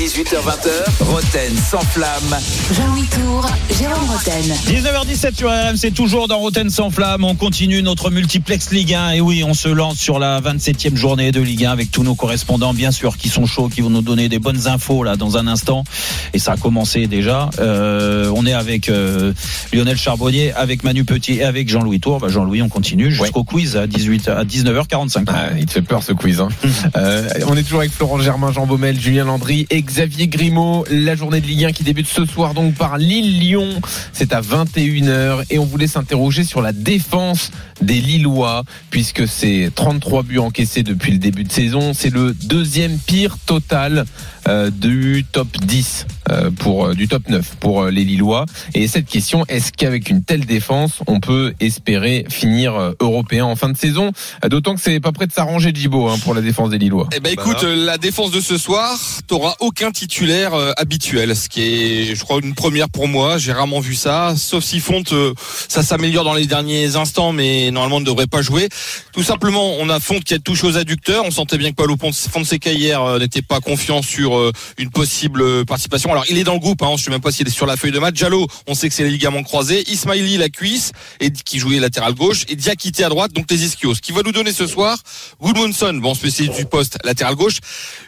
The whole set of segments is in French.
18h20h, Roten sans flamme. Jean-Louis Tour, Jérôme Roten. 19h17 sur RMC, toujours dans Roten sans flamme. On continue notre multiplex Ligue 1. Et oui, on se lance sur la 27e journée de Ligue 1 avec tous nos correspondants, bien sûr, qui sont chauds, qui vont nous donner des bonnes infos là dans un instant. Et ça a commencé déjà. Euh, on est avec euh, Lionel Charbonnier, avec Manu Petit et avec Jean-Louis Tour. Bah, Jean-Louis, on continue jusqu'au quiz à 18 à 19h45. Ah, il te fait peur ce quiz. Hein. Euh, on est toujours avec Florent Germain, Jean Baumel, Julien Landry et Xavier Grimaud. La journée de Ligue 1 qui débute ce soir donc par Lille-Lyon. C'est à 21h et on voulait s'interroger sur la défense des Lillois puisque c'est 33 buts encaissés depuis le début de saison. C'est le deuxième pire total euh, du top 10 euh, pour euh, du top 9 pour euh, les Lillois. Et cette question, est-ce qu'avec une telle défense, on peut espérer finir euh, européen en fin de saison? Euh, D'autant que c'est pas prêt de s'arranger Djibo hein, pour la défense des Lillois. Eh ben écoute, euh, la défense de ce soir, t'auras aucun titulaire euh, habituel, ce qui est, je crois, une première pour moi. J'ai rarement vu ça, sauf si Fonte, euh, ça s'améliore dans les derniers instants, mais normalement ne devrait pas jouer. Tout simplement, on a Fonte qui a touché aux adducteurs. On sentait bien que Paulo Fonseca hier euh, n'était pas confiant sur euh, une possible euh, participation. Alors il est dans le groupe, hein, je sais même pas s'il est sur la feuille de match. Jallo, on sait que c'est les ligaments croisés. Ismaili la cuisse et qui jouait latéral gauche et Diakité à droite, donc les ischios. Ce qui va nous donner ce soir, Goodmanson, bon spécialiste du poste latéral gauche,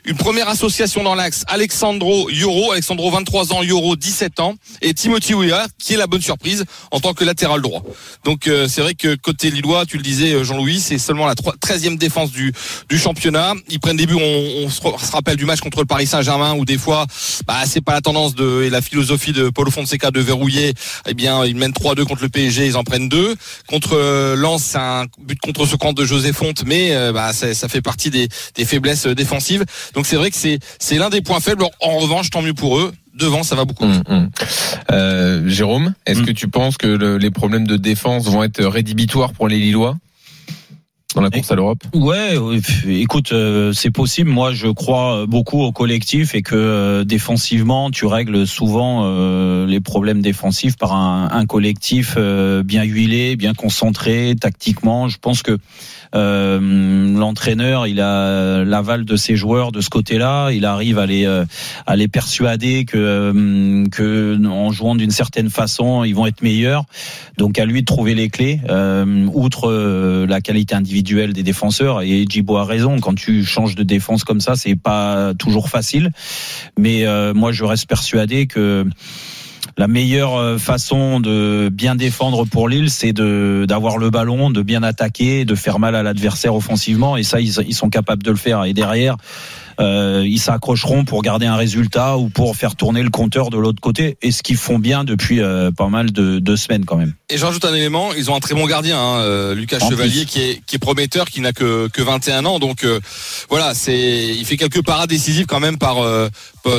une première association dans l'axe. Alexandro Yoro, Alexandro 23 ans, Yoro 17 ans et Timothy Weah qui est la bonne surprise en tant que latéral droit. Donc euh, c'est vrai que côté Lillois, tu le disais euh, Jean-Louis, c'est seulement la 13e défense du, championnat. Ils prennent début, on, on se rappelle du match contre le Paris Saint-Germain où des fois, bah, c'est pas la tendance de et la philosophie de Paulo Fonseca de verrouiller. Eh bien, ils mènent 3-2 contre le PSG, ils en prennent deux. Contre euh, Lens, c'est un but contre ce camp de José Fonte, mais euh, bah, ça, ça fait partie des, des faiblesses euh, défensives. Donc c'est vrai que c'est c'est l'un des points faibles. En revanche, tant mieux pour eux. Devant, ça va beaucoup. Hum. Euh, Jérôme, est-ce Hum. que tu penses que le- les problèmes de défense vont être rédhibitoires pour les Lillois? Dans la course à l'Europe Ouais, écoute, euh, c'est possible. Moi, je crois beaucoup au collectif et que euh, défensivement, tu règles souvent euh, les problèmes défensifs par un, un collectif euh, bien huilé, bien concentré, tactiquement. Je pense que euh, l'entraîneur, il a l'aval de ses joueurs de ce côté-là. Il arrive à les euh, à les persuader que euh, que en jouant d'une certaine façon, ils vont être meilleurs. Donc à lui de trouver les clés. Euh, outre euh, la qualité individuelle des défenseurs, et Djibo a raison. Quand tu changes de défense comme ça, c'est pas toujours facile. Mais euh, moi, je reste persuadé que la meilleure euh, façon de bien défendre pour Lille, c'est de d'avoir le ballon, de bien attaquer, de faire mal à l'adversaire offensivement. Et ça, ils, ils sont capables de le faire. Et derrière, euh, ils s'accrocheront pour garder un résultat ou pour faire tourner le compteur de l'autre côté. Et ce qu'ils font bien depuis euh, pas mal de, de semaines quand même. Et je rajoute un élément, ils ont un très bon gardien, hein, Lucas En Chevalier, qui est, qui est prometteur, qui n'a que, que 21 ans. Donc euh, voilà, c'est, il fait quelques parades décisives quand même par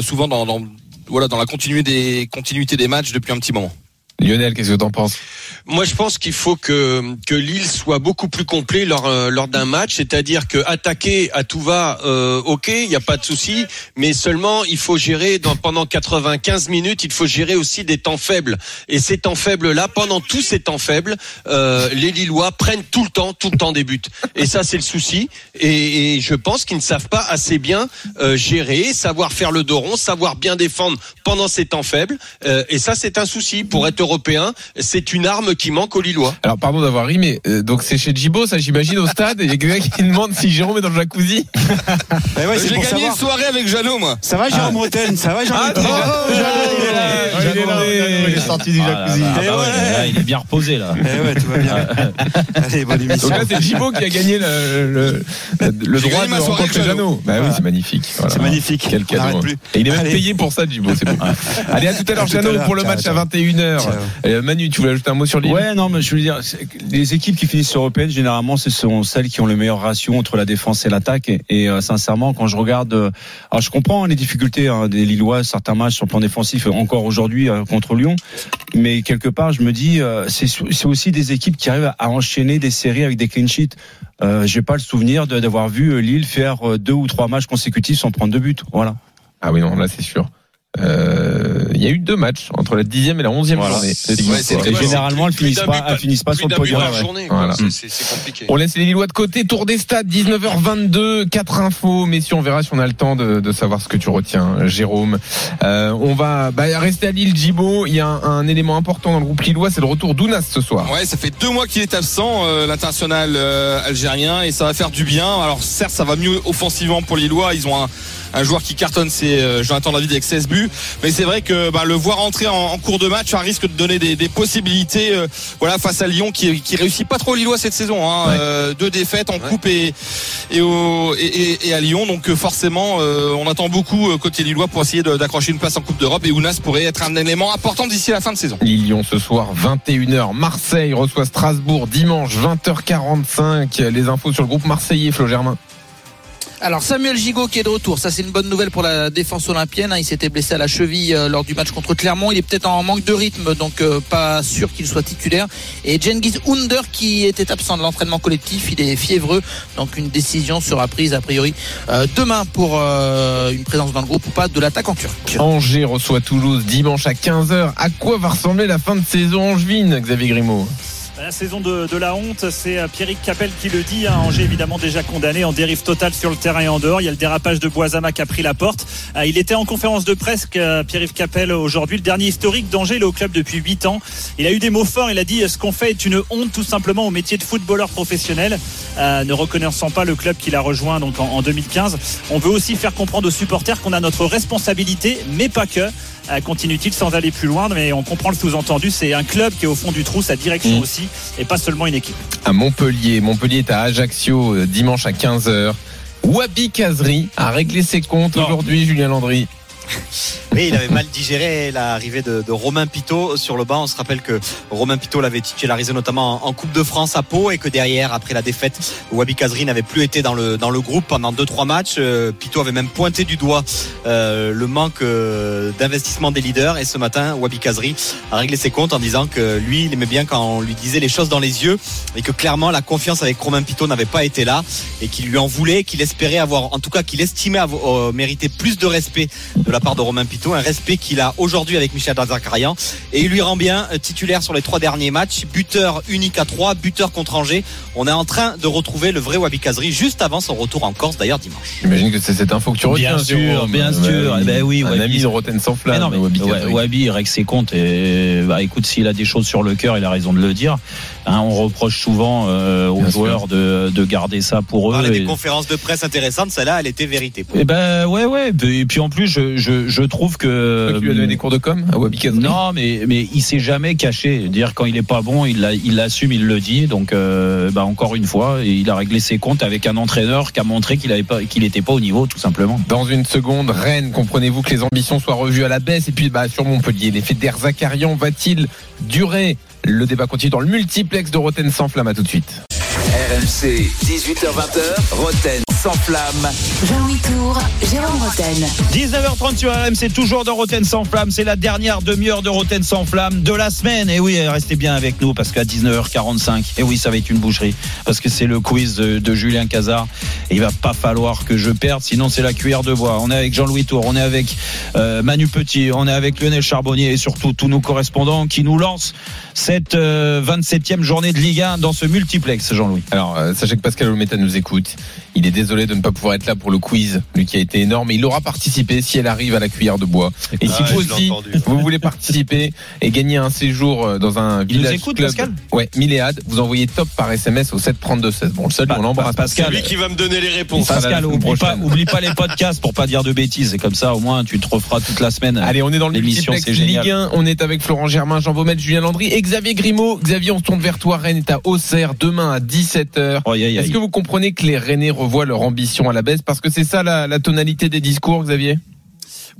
souvent dans, dans voilà dans la continuité des matchs depuis un petit moment. Lionel, qu'est-ce que t'en penses? Moi, je pense qu'il faut que que Lille soit beaucoup plus complet lors euh, lors d'un match, c'est-à-dire que attaquer à tout va, euh, ok, il n'y a pas de souci, mais seulement il faut gérer dans, pendant 95 minutes, il faut gérer aussi des temps faibles. Et ces temps faibles là, pendant tous ces temps faibles, euh, les Lillois prennent tout le temps, tout le temps des buts. Et ça, c'est le souci. Et, et je pense qu'ils ne savent pas assez bien euh, gérer, savoir faire le dos rond, savoir bien défendre pendant ces temps faibles. Euh, et ça, c'est un souci pour être européen. C'est une arme qui manque aux Lillois. Alors pardon d'avoir ri, mais euh, donc c'est chez Djibo, ça j'imagine au stade, et il y a quelqu'un qui demande si Jérôme est dans le jacuzzi. Ouais, J'ai gagné savoir. une soirée avec Jeannot, moi. Ça va, Jérôme Roten Ça va, Ah, oh, Jeannot, il est là, il est là, Jeannot. il est sorti du Ah, jacuzzi. bah, Eh bah ouais, là, il est bien reposé là. Eh ouais, tout va bien. Allez, bonne émission. Donc là c'est Djibo qui a gagné le, le, droit de rencontrer Jeannot. Bah oui, c'est magnifique. Voilà. C'est magnifique. Quel On cadeau. n'arrête plus. Et il est même payé pour ça, Djibo, c'est beau. Allez, à tout à l'heure, Jeannot, pour le Ciao, match ciao. à 21h. Ciao. Euh, Manu, tu voulais ajouter un mot sur Ouais, non, mais je veux dire, les équipes qui finissent européennes, généralement, ce sont celles qui ont le meilleur ratio entre la défense et l'attaque. Et, et, euh, sincèrement, quand je regarde, euh, alors je comprends les difficultés hein, des Lillois, certains matchs sur le plan défensif, euh, encore aujourd'hui euh, contre Lyon, mais quelque part, je me dis, euh, c'est aussi des équipes qui arrivent à enchaîner des séries avec des clean sheets. Euh, J'ai pas le souvenir de- d'avoir vu Lille faire deux ou trois matchs consécutifs sans prendre de but. Voilà. Ah oui, non, là c'est sûr. Euh, y a eu deux matchs entre la dixième et la onzième Voilà. journée. Ouais, Et généralement, elles finissent pas, elles finissent pas sur le podium. journée. Voilà. Compliqué. On laisse les Lillois de côté. Tour des stades, 19h22, quatre infos. Messieurs, on verra si on a le temps de, de savoir ce que tu retiens, Jérôme. Euh, on va bah, rester à Lille, Gibo. Il y a un, un élément important dans le groupe lillois, c'est le retour d'Ounas ce soir. Ouais, ça fait deux mois qu'il est absent, euh, l'international euh, algérien, et ça va faire du bien. Alors certes, ça va mieux offensivement pour les Lillois. Ils ont un, un joueur qui cartonne, c'est euh, Jonathan David avec 16 buts. Mais c'est vrai que bah, le voir entrer en, en cours de match, ça risque de donner des, des possibilités. euh, voilà, face à Lyon, qui, qui réussit pas trop Lillois cette saison. Hein. Ouais. Euh, deux défaites en coupe et et, au, et, et- et à Lyon. Donc forcément, euh, on attend beaucoup côté Lillois pour essayer d'accrocher une place en Coupe d'Europe. Et Ounas pourrait être un élément important d'ici la fin de saison. Lille-Lyon ce soir, 21h. Marseille reçoit Strasbourg dimanche, 20h45. Les infos sur le groupe marseillais, Flo Germain. Alors Samuel Gigot qui est de retour, ça c'est une bonne nouvelle pour la défense olympienne. hein. Il s'était blessé à la cheville euh, lors du match contre Clermont. Il est peut-être en manque de rythme, donc euh, pas sûr qu'il soit titulaire. Et Genghis Under qui était absent de l'entraînement collectif, il est fiévreux, donc une décision sera prise a priori euh, demain pour une présence dans le groupe ou pas de l'attaquant turc. Angers reçoit Toulouse dimanche à 15h. À quoi va ressembler la fin de saison angevine, Xavier Grimaud? La saison de, la honte, c'est euh, Pierrick Capel qui le dit. hein. Angers évidemment déjà condamné en dérive totale sur le terrain et en dehors. Il y a le dérapage de Boisama qui a pris la porte. Euh, Il était en conférence de presse, euh, Pierre-Yves Capel, aujourd'hui. Le dernier historique d'Angers, il est au club depuis 8 ans. Il a eu des mots forts. Il a dit ce qu'on fait est une honte tout simplement au métier de footballeur professionnel. Ne reconnaissant pas le club qu'il a rejoint donc en 2015. On veut aussi faire comprendre aux supporters qu'on a notre responsabilité, mais pas que. Euh, Continue-t-il sans aller plus loin, mais on comprend le sous-entendu. C'est un club qui est au fond du trou, sa direction Mm. aussi, et pas seulement une équipe. À Montpellier. Montpellier est à Ajaccio euh, dimanche à 15h. Wabi Kazri a réglé ses comptes aujourd'hui, Julien Landry. Oui, il avait mal digéré l'arrivée de, de Romain Pitot sur le banc. On se rappelle que Romain Pitot l'avait titularisé notamment en, Coupe de France à Pau et que derrière, après la défaite, Wabi Kazri n'avait plus été dans le, dans le groupe pendant deux trois matchs. Euh, Pitot avait même pointé du doigt euh, le manque euh, d'investissement des leaders. Et ce matin, Wabi Kazri a réglé ses comptes en disant que lui, il aimait bien quand on lui disait les choses dans les yeux et que clairement la confiance avec Romain Pitot n'avait pas été là et qu'il lui en voulait, qu'il espérait avoir, en tout cas qu'il estimait avoir, euh, mériter plus de respect la part de Romain Pitot, un respect qu'il a aujourd'hui avec Michel Zakarian et il lui rend bien euh, titulaire sur les trois derniers matchs, buteur unique à trois, buteur contre Angers. On est en train de retrouver le vrai Wabi Kazri juste avant son retour en Corse d'ailleurs dimanche. J'imagine que c'est cette info que tu retiens. Bien sûr, Jérôme. bien sûr. Eh ben oui, un Wabi. ami de Roten sans Mais flamme. non, mais Wabi il règle ses comptes. Et, bah, écoute, s'il a des choses sur le cœur, il a raison de le dire. Hein, on reproche souvent euh, aux Bien joueurs de, de garder ça pour On eux. des Et- conférences de presse intéressantes, celle-là elle était vérité. Eh ben ouais, ouais. Et puis en plus, je, je, je trouve que Toi qui lui as donné des cours de com à Wabi Kazri non, mais mais il s'est jamais caché. Dire quand il est pas bon, il l'a- il l'assume, il le dit. Donc euh, bah encore une fois, il a réglé ses comptes avec un entraîneur qui a montré qu'il avait pas qu'il était pas au niveau, tout simplement. Dans une seconde, Rennes, comprenez-vous que les ambitions soient revues à la baisse? Et puis bah, sur Montpellier, l'effet d'Erzakarian va-t-il durer? Le débat continue dans le multiplex de Roten sans flamme. À tout de suite. RMC, 18h20h, Roten sans flamme. Jean-Louis Tour, Jérôme Roten. 19h30 sur RMC, toujours de Roten sans flamme. C'est la dernière demi-heure de Roten sans flamme de la semaine. Et oui, restez bien avec nous parce qu'à 19h45, et oui, ça va être une boucherie parce que c'est le quiz de, de Julien Cazard. Et il va pas falloir que je perde, sinon c'est la cuillère de bois. On est avec Jean-Louis Tour, on est avec euh, Manu Petit, on est avec Lionel Charbonnier et surtout tous nos correspondants qui nous lancent cette euh, 27e journée de Ligue 1 dans ce multiplex, Jean-Louis. Alors, euh, sachez que Pascal Olmeta nous écoute. Il est désolé de ne pas pouvoir être là pour le quiz, lui qui a été énorme. Mais il aura participé si elle arrive à la cuillère de bois. Et si Ah, vous aussi, vous voulez participer et gagner un séjour euh, dans un Il nous village écoute, club. Pascal Ouais, Milléade, vous envoyez top par SMS au 732-16. Bon, le seul, Pa- on l'embrasse. Pascal, lui qui va me donner les réponses. Pascal, oublie pas, oublie pas les podcasts pour pas dire de bêtises. Et comme ça, au moins, tu te referas toute la semaine. Allez, on est dans L'émission, c'est génial. Ligue 1. On est avec Florent Germain, Jean Baumel, Julien Landry et Xavier Grimaud. Xavier, on se tourne vers toi. Rennes est à Auxerre demain à 17h. Oh, aïe, aïe, Est-ce que vous comprenez que les Rennais revoient leur ambition à la baisse Parce que c'est ça la, la tonalité des discours, Xavier?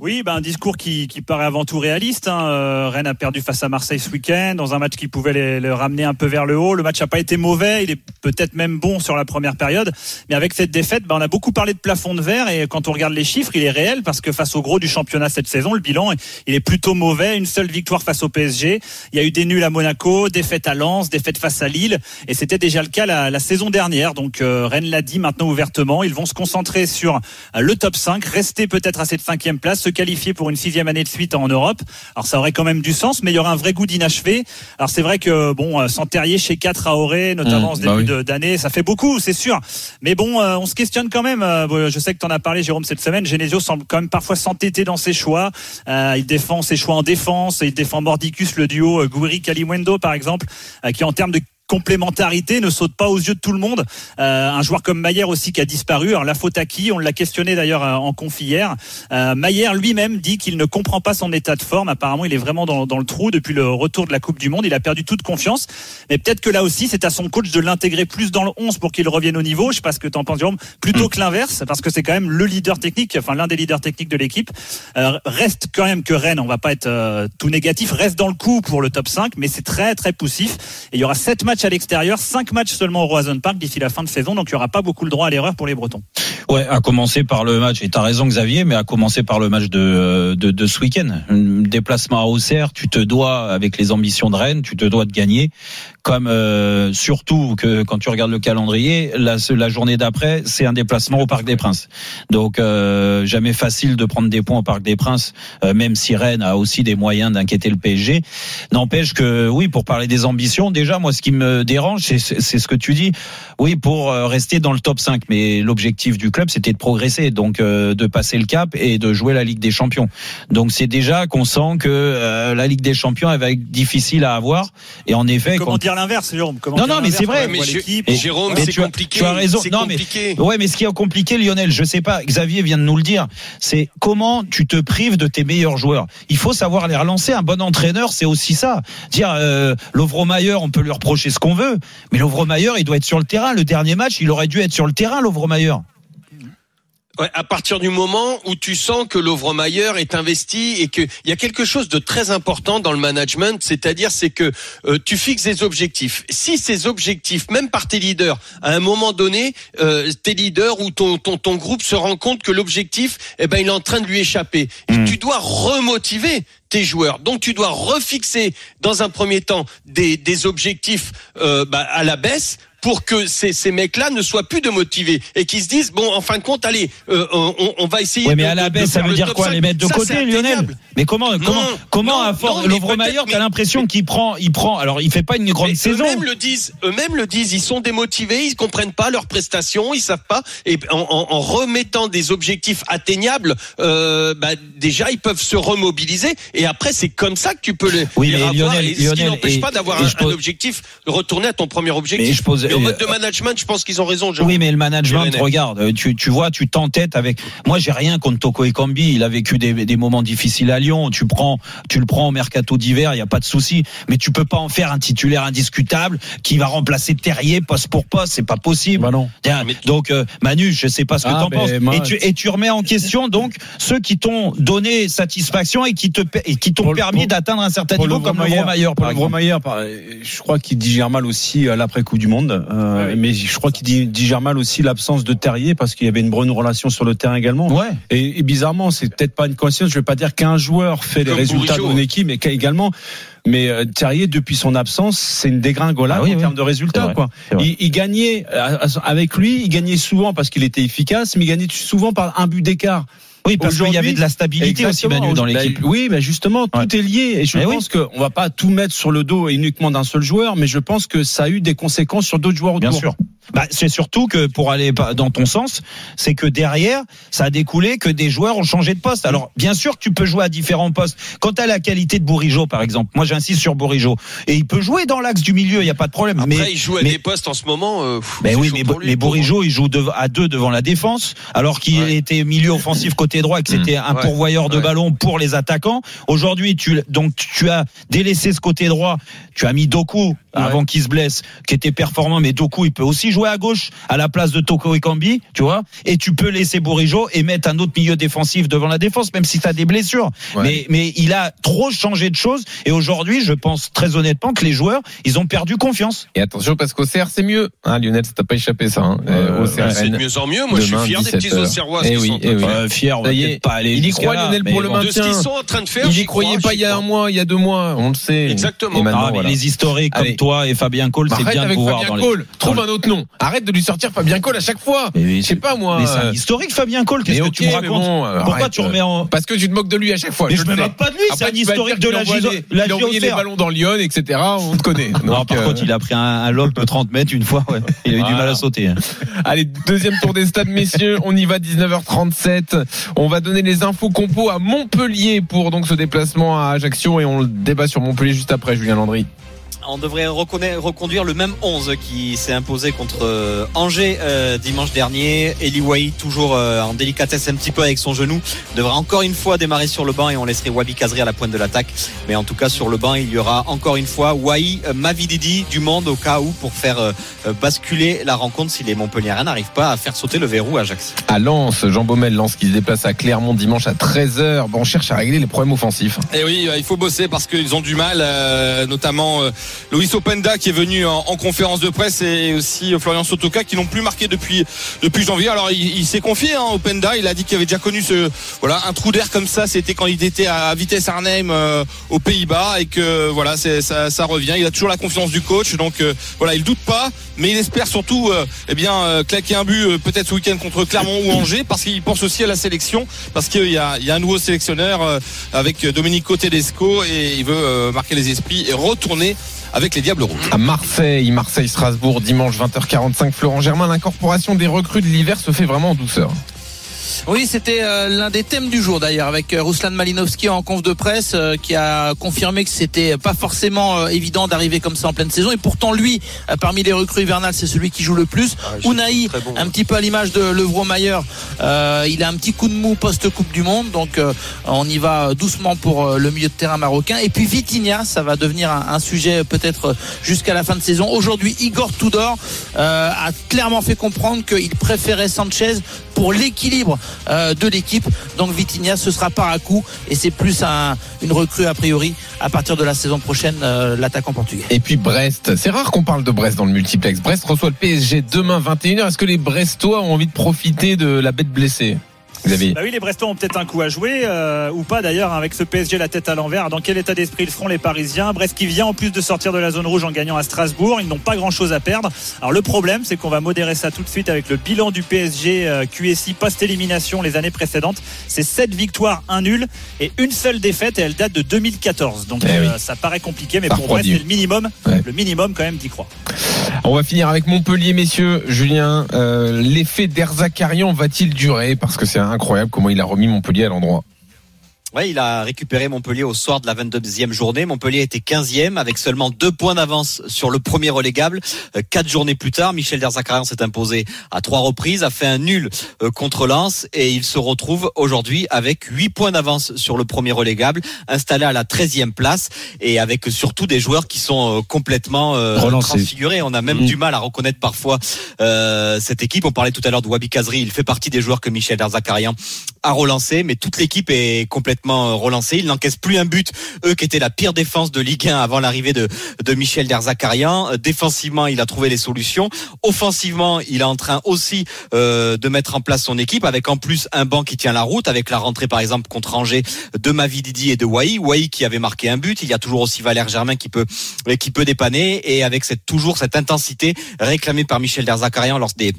Oui, ben, un discours qui, paraît avant tout réaliste. hein. Euh, Rennes a perdu face à Marseille ce week-end dans un match qui pouvait les, les ramener un peu vers le haut. Le match n'a pas été mauvais, il est peut-être même bon sur la première période, mais avec cette défaite, ben, on a beaucoup parlé de plafond de verre et quand on regarde les chiffres, il est réel parce que face au gros du championnat cette saison, le bilan il est plutôt mauvais. Une seule victoire face au PSG. Il y a eu des nuls à Monaco, défaite à Lens, défaite face à Lille et c'était déjà le cas la, saison dernière. Donc euh, Rennes l'a dit maintenant ouvertement, ils vont se concentrer sur le top 5, rester peut-être à cette cinquième place, se qualifier pour une sixième année de suite en Europe. Alors ça aurait quand même du sens, mais il y aura un vrai goût d'inachevé. Alors c'est vrai que bon, euh, sans Terrier chez 4 à Auré, notamment Mmh, en ce bah début oui. d'année, ça fait beaucoup, c'est sûr. Mais bon, euh, on se questionne quand même. Euh, Je sais que tu en as parlé, Jérôme, cette semaine. Genesio semble quand même parfois s'entêter dans ses choix. Euh, il défend ses choix en défense. Il défend Mordicus, le duo Gouiri-Kaliwendo, par exemple, qui en termes de complémentarité ne saute pas aux yeux de tout le monde. Euh, un joueur comme Maillère aussi qui a disparu. Alors la faute à qui? On l'a questionné d'ailleurs euh, en conf hier. Euh, Maillère lui-même dit qu'il ne comprend pas son état de forme. Apparemment, il est vraiment dans, le trou depuis le retour de la Coupe du Monde. Il a perdu toute confiance. Mais peut-être que là aussi, c'est à son coach de l'intégrer plus dans le 11 pour qu'il revienne au niveau. Je sais pas ce que tu en penses, Jérôme. Plutôt que l'inverse, parce que c'est quand même le leader technique, enfin l'un des leaders techniques de l'équipe. Euh, reste quand même que Rennes, on va pas être tout négatif, reste dans le coup pour le top 5, mais c'est très très poussif. Et il y aura 7 matchs à l'extérieur, 5 matchs seulement au Roison Park d'ici la fin de saison, donc il y aura pas beaucoup le droit à l'erreur pour les Bretons. Ouais, à commencer par le match, et t'as raison Xavier, mais à commencer par le match de, de, de ce week-end. Déplacement à Auxerre, tu te dois, avec les ambitions de Rennes, tu te dois de gagner. Comme euh, surtout que quand tu regardes le calendrier, la, la journée d'après, c'est un déplacement au Parc des Princes. Donc euh, jamais facile de prendre des points au Parc des Princes, euh, même si Rennes a aussi des moyens d'inquiéter le PSG. N'empêche que oui, pour parler des ambitions, déjà moi ce qui me dérange, c'est c'est ce que tu dis. Oui, pour euh, rester dans le top 5, mais l'objectif du club, c'était de progresser, donc euh, de passer le cap et de jouer la Ligue des Champions. Donc c'est déjà qu'on sent que euh, la Ligue des Champions elle va être difficile à avoir. Et en effet, Comment quand- dire l'inverse, Jérôme? Comment Non, non, mais c'est vrai. Mais. Et- Jérôme, c'est tu as- compliqué. Tu as raison. Non, mais. Ouais, mais ce qui est compliqué, Lionel, je sais pas, Xavier vient de nous le dire, c'est comment tu te prives de tes meilleurs joueurs. Il faut savoir les relancer. Un bon entraîneur, c'est aussi ça. Dire, euh, Lovromayer, on peut lui reprocher ce qu'on veut, mais Lovromayer, il doit être sur le terrain. Le dernier match, il aurait dû être sur le terrain, Lovromayer. Ouais, à partir du moment où tu sens que l'Ouvremeyer est investi et qu'il y a quelque chose de très important dans le management, c'est-à-dire c'est que euh, tu fixes des objectifs. Si ces objectifs, même par tes leaders, à un moment donné, euh, tes leaders ou ton, ton, ton groupe se rend compte que l'objectif, eh ben, il est en train de lui échapper. Et Mm. tu dois remotiver tes joueurs. Donc tu dois refixer dans un premier temps des, des objectifs euh, bah, à la baisse pour que ces, ces mecs-là ne soient plus de motivés et qu'ils se disent bon en fin de compte allez euh, on, on va essayer Ouais, mais de, à la baisse, ça veut dire quoi 5. Les mettre de Ça, côté, Lionel. Mais comment, comment, comment non, à force, Lovromayer, t'as l'impression qu'il prend, il prend, alors il fait pas une grande saison. Eux-mêmes le disent, eux-mêmes le disent, ils sont démotivés, ils comprennent pas leurs prestations, ils savent pas. Et en, en- en remettant des objectifs atteignables, euh, bah, déjà ils peuvent se remobiliser. Et après c'est comme ça que tu peux les, Oui, les mais. Lionel- et ce qui Lionel, n'empêche pas d'avoir un, je pose- un objectif, de retourner à ton premier objectif. Mais je pose- Mais en mode de management, je pense qu'ils ont raison. Oui, mais le management, regarde, euh, tu, tu vois, tu t'entêtes avec. Moi, j'ai rien contre Toko Ekambi. Il a vécu des, des moments difficiles à Lyon. Tu prends, tu le prends au mercato d'hiver, il y a pas de souci. Mais tu peux pas en faire un titulaire indiscutable qui va remplacer Terrier poste pour poste. C'est pas possible. Bah non. Tiens, Mais- Donc, euh, Manu, je sais pas ce que Ah, t'en penses. moi- et, tu, et tu remets en question donc ceux qui t'ont donné satisfaction et qui te et qui t'ont le- permis d'atteindre un certain niveau comme le Vromayer, pour par le exemple. Vromayer, par- je crois qu'il digère mal aussi à l'après Coupe du Monde, euh, oui. mais je crois qu'il di- digère mal aussi l'absence de Terrier parce qu'il y avait une bonne relation sur le terrain également. Ouais. Et, et bizarrement, c'est peut-être pas une coïncidence. Je vais pas dire qu'un joueur fait les résultats mon équipe, mais également. Mais euh, Terrier, depuis son absence, c'est une dégringolade Ah oui, en oui. termes de résultats. vrai, Quoi. Il, il gagnait euh, avec lui, il gagnait souvent parce qu'il était efficace, mais il gagnait souvent par un but d'écart. Oui, parce qu'il y avait de la stabilité aussi. Manu, dans Bah, l'équipe. Oui, mais justement, tout Ouais. est lié. Et je Eh oui. pense qu'on va pas tout mettre sur le dos uniquement d'un seul joueur, mais je pense que ça a eu des conséquences sur d'autres joueurs autour. Bien sûr. Bah, c'est surtout que pour aller dans ton sens, c'est que derrière, ça a découlé que des joueurs ont changé de poste. Alors, bien sûr que tu peux jouer à différents postes. Quand tu as la qualité de Bourigeau, par exemple, moi j'insiste sur Bourigeau, et il peut jouer dans l'axe du milieu, il n'y a pas de problème. Après, mais il joue à mais- des postes en ce moment. euh, pff, ben c'est oui, mais, mais. Bourigeau, il joue à deux devant la défense, alors qu'il Ouais. était milieu offensif côté droit et que c'était un Ouais. pourvoyeur de Ouais. ballon pour les attaquants. Aujourd'hui, tu donc tu as délaissé ce côté droit. Tu as mis Doku avant qu'il se blesse, qui était performant, mais Doku, il peut aussi jouer à gauche à la place de Toko Ekambi, tu vois. Et tu peux laisser Bourigeau et mettre un autre milieu défensif devant la défense, même si tu as des blessures. Ouais. Mais mais il a trop changé de choses. Et aujourd'hui, je pense très honnêtement que les joueurs, ils ont perdu confiance. Et attention parce qu'Auxerre c'est mieux. Hein, Lionel, ça t'a pas échappé ça. Hein. Euh, Auxerre, C'est de mieux en mieux. Moi, je suis fier des petits 17 heures. Auxerrois. Eh qui oui, sont eh oui. Euh, fier, on va Ça y est, peut-être pas aller il y jusqu'à croit, là, Lionel, mais pour le bon. de ce qu'ils sont en train de faire. Il y croyait crois, pas il y a un mois, il y a deux mois, on le sait. Exactement. Et maintenant, Ah, mais voilà. les historiques comme Allez. Toi et Fabien Cole, Bah, c'est bien de avec vous voir Fabien dans les. Cole. Trouve un autre nom. Arrête de lui sortir Fabien Cole à chaque fois. Je sais pas moi. Mais c'est un euh, historique, Fabien Cole. Qu'est-ce que tu me racontes bon, euh, Pourquoi arrête, tu remets en. Parce que tu te moques de lui à chaque fois. Mais je je me moque pas de lui, c'est un historique de la la Il a envoyé les ballons dans Lyon, etc. On te connaît. Par euh, contre, il a pris un, un lob de 30 mètres une fois. Il a eu du mal à sauter. hein. Allez, deuxième tour des stades, messieurs. On y va, 19h37. On va donner les infos compos à Montpellier pour donc ce déplacement à Ajaccio et on le débat sur Montpellier juste après, Julien Landry. On devrait reconduire le même 11 qui s'est imposé contre euh, Angers euh, dimanche dernier. Eli Wahi, toujours euh, en délicatesse un petit peu avec son genou, devra encore une fois démarrer sur le banc et on laisserait Wabi Kazri à la pointe de l'attaque. Mais en tout cas, sur le banc, il y aura encore une fois Wahi, euh, Mavididi du monde au cas où pour faire euh, euh, basculer la rencontre si les Montpelliérains n'arrivent pas à faire sauter le verrou à Ajax. À Lens, Jean Baumel, Lens qui se déplace à Clermont dimanche à 13h. Bon, on cherche à régler les problèmes offensifs. Et oui, euh, il faut bosser parce qu'ils ont du mal, euh, notamment euh, Luis Openda qui est venu en, en conférence de presse et aussi Florian Sotoka qui n'ont plus marqué depuis depuis janvier. Alors il, s'est confié, hein, Openda, il a dit qu'il avait déjà connu ce voilà un trou d'air comme ça. C'était quand il était à Vitesse Arnhem euh, aux Pays-Bas et que voilà ça, revient. Il a toujours la confiance du coach, donc euh, voilà il doute pas, mais il espère surtout euh, eh bien euh, claquer un but euh, peut-être ce week-end contre Clermont ou Angers parce qu'il pense aussi à la sélection parce qu'il y a, y a un nouveau sélectionneur avec Domenico Tedesco et il veut marquer les esprits et retourner avec les Diables Rouges. À Marseille, Marseille-Strasbourg, dimanche 20h45, Florent Germain, l'incorporation des recrues de l'hiver se fait vraiment en douceur. Oui, c'était euh, l'un des thèmes du jour d'ailleurs avec euh, Ruslan Malinowski en conf de presse euh, qui a confirmé que c'était pas forcément euh, évident d'arriver comme ça en pleine saison et pourtant lui parmi les recrues hivernales c'est celui qui joue le plus. Unai un petit peu à l'image de Levro Mayer, euh, il a un petit coup de mou post Coupe du monde donc euh, on y va doucement pour euh, le milieu de terrain marocain et puis Vitinha, ça va devenir un, un sujet peut-être jusqu'à la fin de saison. Aujourd'hui, Igor Tudor euh, a clairement fait comprendre qu'il préférait Sanchez pour l'équilibre euh, de l'équipe. Donc Vitinha, ce sera par à coup et c'est plus un, une recrue a priori à partir de la saison prochaine, euh, l'attaquant portugais. Et puis Brest, c'est rare qu'on parle de Brest dans le multiplex. Brest reçoit le PSG demain 21h. Est-ce que les Brestois ont envie de profiter de la bête blessée? Bah oui, les Brestois ont peut-être un coup à jouer, euh, ou pas d'ailleurs, hein, avec ce PSG la tête à l'envers. Dans quel état d'esprit ils seront les Parisiens? Brest qui vient en plus de sortir de la zone rouge en gagnant à Strasbourg. Ils n'ont pas grand-chose à perdre. Alors le problème, c'est qu'on va modérer ça tout de suite avec le bilan du PSG euh, QSI post-élimination les années précédentes. C'est 7 victoires, 1 nul et une seule défaite et elle date de 2014. Donc Eh euh, oui. ça paraît compliqué, mais Ça pour Brest, c'est le minimum. Ouais. Le minimum quand même d'y croire. On va finir avec Montpellier, messieurs. Julien, l'effet d'Erzakarian va-t-il durer? Parce que c'est incroyable comment il a remis Montpellier à l'endroit. Ouais, il a récupéré Montpellier au soir de la 22e journée. Montpellier était 15e avec seulement deux points d'avance sur le premier relégable. Euh, Quatre journées plus tard, Michel Derzakarian s'est imposé à trois reprises, a fait un nul euh, contre Lens et il se retrouve aujourd'hui avec huit points d'avance sur le premier relégable, installé à la 13e place et avec surtout des joueurs qui sont euh, complètement transfigurés. On a même Mm. du mal à reconnaître parfois euh, cette équipe. On parlait tout à l'heure de Wabi Kazri. Il fait partie des joueurs que Michel Derzakarian a relancé, mais toute l'équipe est complètement euh, relancée. Il n'encaisse plus un but. Eux qui étaient la pire défense de Ligue 1 avant l'arrivée de, de Michel Derzakarian. Euh, Défensivement, il a trouvé les solutions. Offensivement, il est en train aussi euh, de mettre en place son équipe avec en plus un banc qui tient la route avec la rentrée par exemple contre Angers de Mavididi et de Wai. Wai qui avait marqué un but. Il y a toujours aussi Valère Germain qui peut qui peut dépanner et avec cette toujours cette intensité réclamée par Michel Derzakarian lors des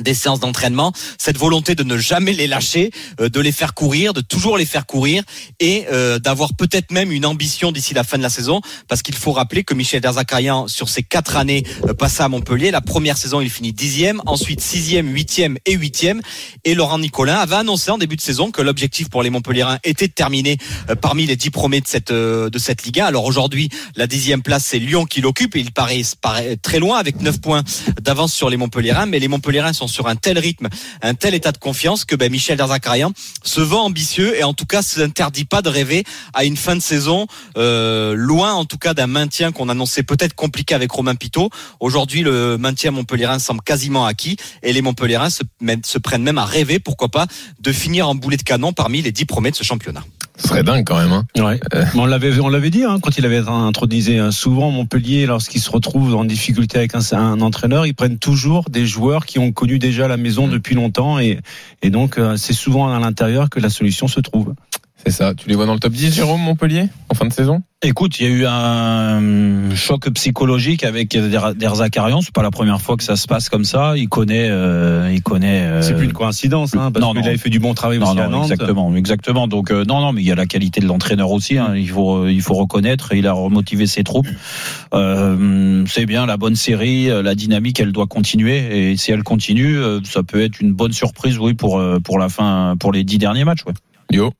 des séances d'entraînement, cette volonté de ne jamais les lâcher, euh, de les faire courir, de toujours les faire courir et euh, d'avoir peut-être même une ambition d'ici la fin de la saison, parce qu'il faut rappeler que Michel Derzakarian, sur ces quatre années euh, passées à Montpellier, la première saison il finit dixième, ensuite sixième, huitième et huitième, et Laurent Nicolin avait annoncé en début de saison que l'objectif pour les Montpelliérains était de terminer euh, parmi les dix premiers de cette euh, de cette Ligue 1. Alors aujourd'hui, la dixième place c'est Lyon qui l'occupe. Et il paraît, paraît très loin avec neuf points d'avance sur les Montpelliérains, mais les Montpelliérains sont sur un tel rythme, un tel état de confiance que ben, Michel Derzakarian se vend ambitieux et en tout cas s'interdit pas de rêver à une fin de saison euh, loin en tout cas d'un maintien qu'on annonçait peut-être compliqué avec Romain Pitot. Aujourd'hui, le maintien montpelliérain semble quasiment acquis et les Montpelliérains se, se prennent même à rêver, pourquoi pas, de finir en boulet de canon parmi les dix premiers de ce championnat. Ce serait dingue quand même. Hein. Ouais. Mais on l'avait, on l'avait dit hein, quand il avait intronisé. hein. Souvent, Montpellier, lorsqu'il se retrouve en difficulté avec un, un entraîneur, ils prennent toujours des joueurs qui ont connu déjà la maison depuis longtemps, et, et donc euh, c'est souvent à l'intérieur que la solution se trouve. C'est ça. Tu les vois dans le top 10, Jérôme Montpellier, en fin de saison? Écoute, il y a eu un choc psychologique avec Derzakarian. C'est pas la première fois que ça se passe comme ça. Il connaît, euh, il connaît. euh, C'est plus une coïncidence, hein, parce non, qu'il non. avait fait du bon travail Non, aussi à non, Nantes. exactement, exactement. Donc euh, non, non, mais il y a la qualité de l'entraîneur aussi. hein. Il faut, euh, il faut reconnaître. Il a remotivé ses troupes. Euh, c'est bien la bonne série, la dynamique, elle doit continuer. Et si elle continue, euh, ça peut être une bonne surprise, oui, pour euh, pour la fin, pour les dix derniers matchs. Ouais. Yo.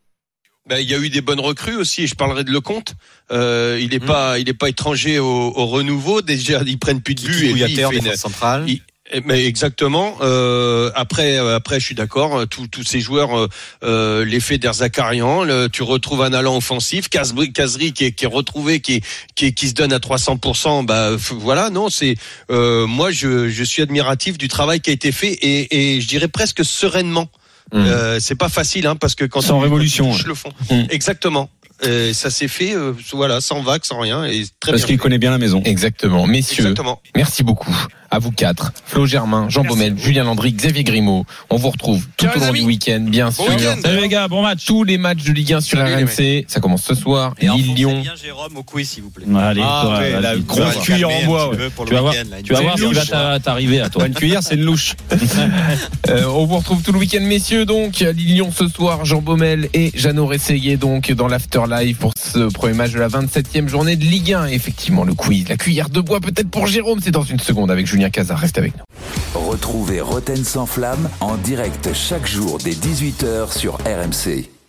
Ben, il y a eu des bonnes recrues aussi. Je parlerai de Lecomte. Euh, il est pas, il est pas étranger au, au renouveau. Déjà, ils prennent plus de buts. Et lui, il fait une- centrale. il- eh, mais exactement. Euh, après, euh, après, je suis d'accord. Tous, tous ces joueurs, euh, euh, l'effet d'Erzakarian, le- tu retrouves un allant offensif, Kazri, Kazri qui est, qui est retrouvé, qui, est, qui, est- qui se donne à 300%. Bah voilà, non, c'est euh, moi, je, je suis admiratif du travail qui a été fait et, et je dirais presque sereinement. Mmh. Euh, c'est pas facile, hein, parce que quand Sans tu- révolution, le fond, Mmh. exactement. Euh, ça s'est fait, euh, voilà, sans vague, sans rien, et très Parce qu'il connaît bien la maison. Exactement. Messieurs, Exactement. merci beaucoup. À vous quatre. Flo Germain, Jean Merci Baumel. Julien Landry, Xavier Grimaud. On vous retrouve tout Ciao, au long du week-end, bien sûr. week-end. Salut les gars, bon match. Tous les matchs de Ligue 1 sur Salut, RMC. Ça commence ce soir. Et Lille-Lyon. bien Jérôme au quiz, s'il vous plaît. Allez, Ah, toi, ouais, vas-y, la grosse cuillère en bois, Tu vas le voir, tu vas voir ce qui va t'a- t'arriver à toi. Une cuillère, c'est une louche. Euh, on vous retrouve tout le week-end, messieurs. Donc, à Lyon ce soir, Jean Baumel et Jeannot Rességuier, donc, dans l'Afterlife pour ce premier match de la 27e journée de Ligue 1. Effectivement, le quiz, la cuillère de bois, peut-être pour Jérôme. C'est dans une seconde avec Retrouvez Roten sans flamme en direct chaque jour dès 18h sur RMC.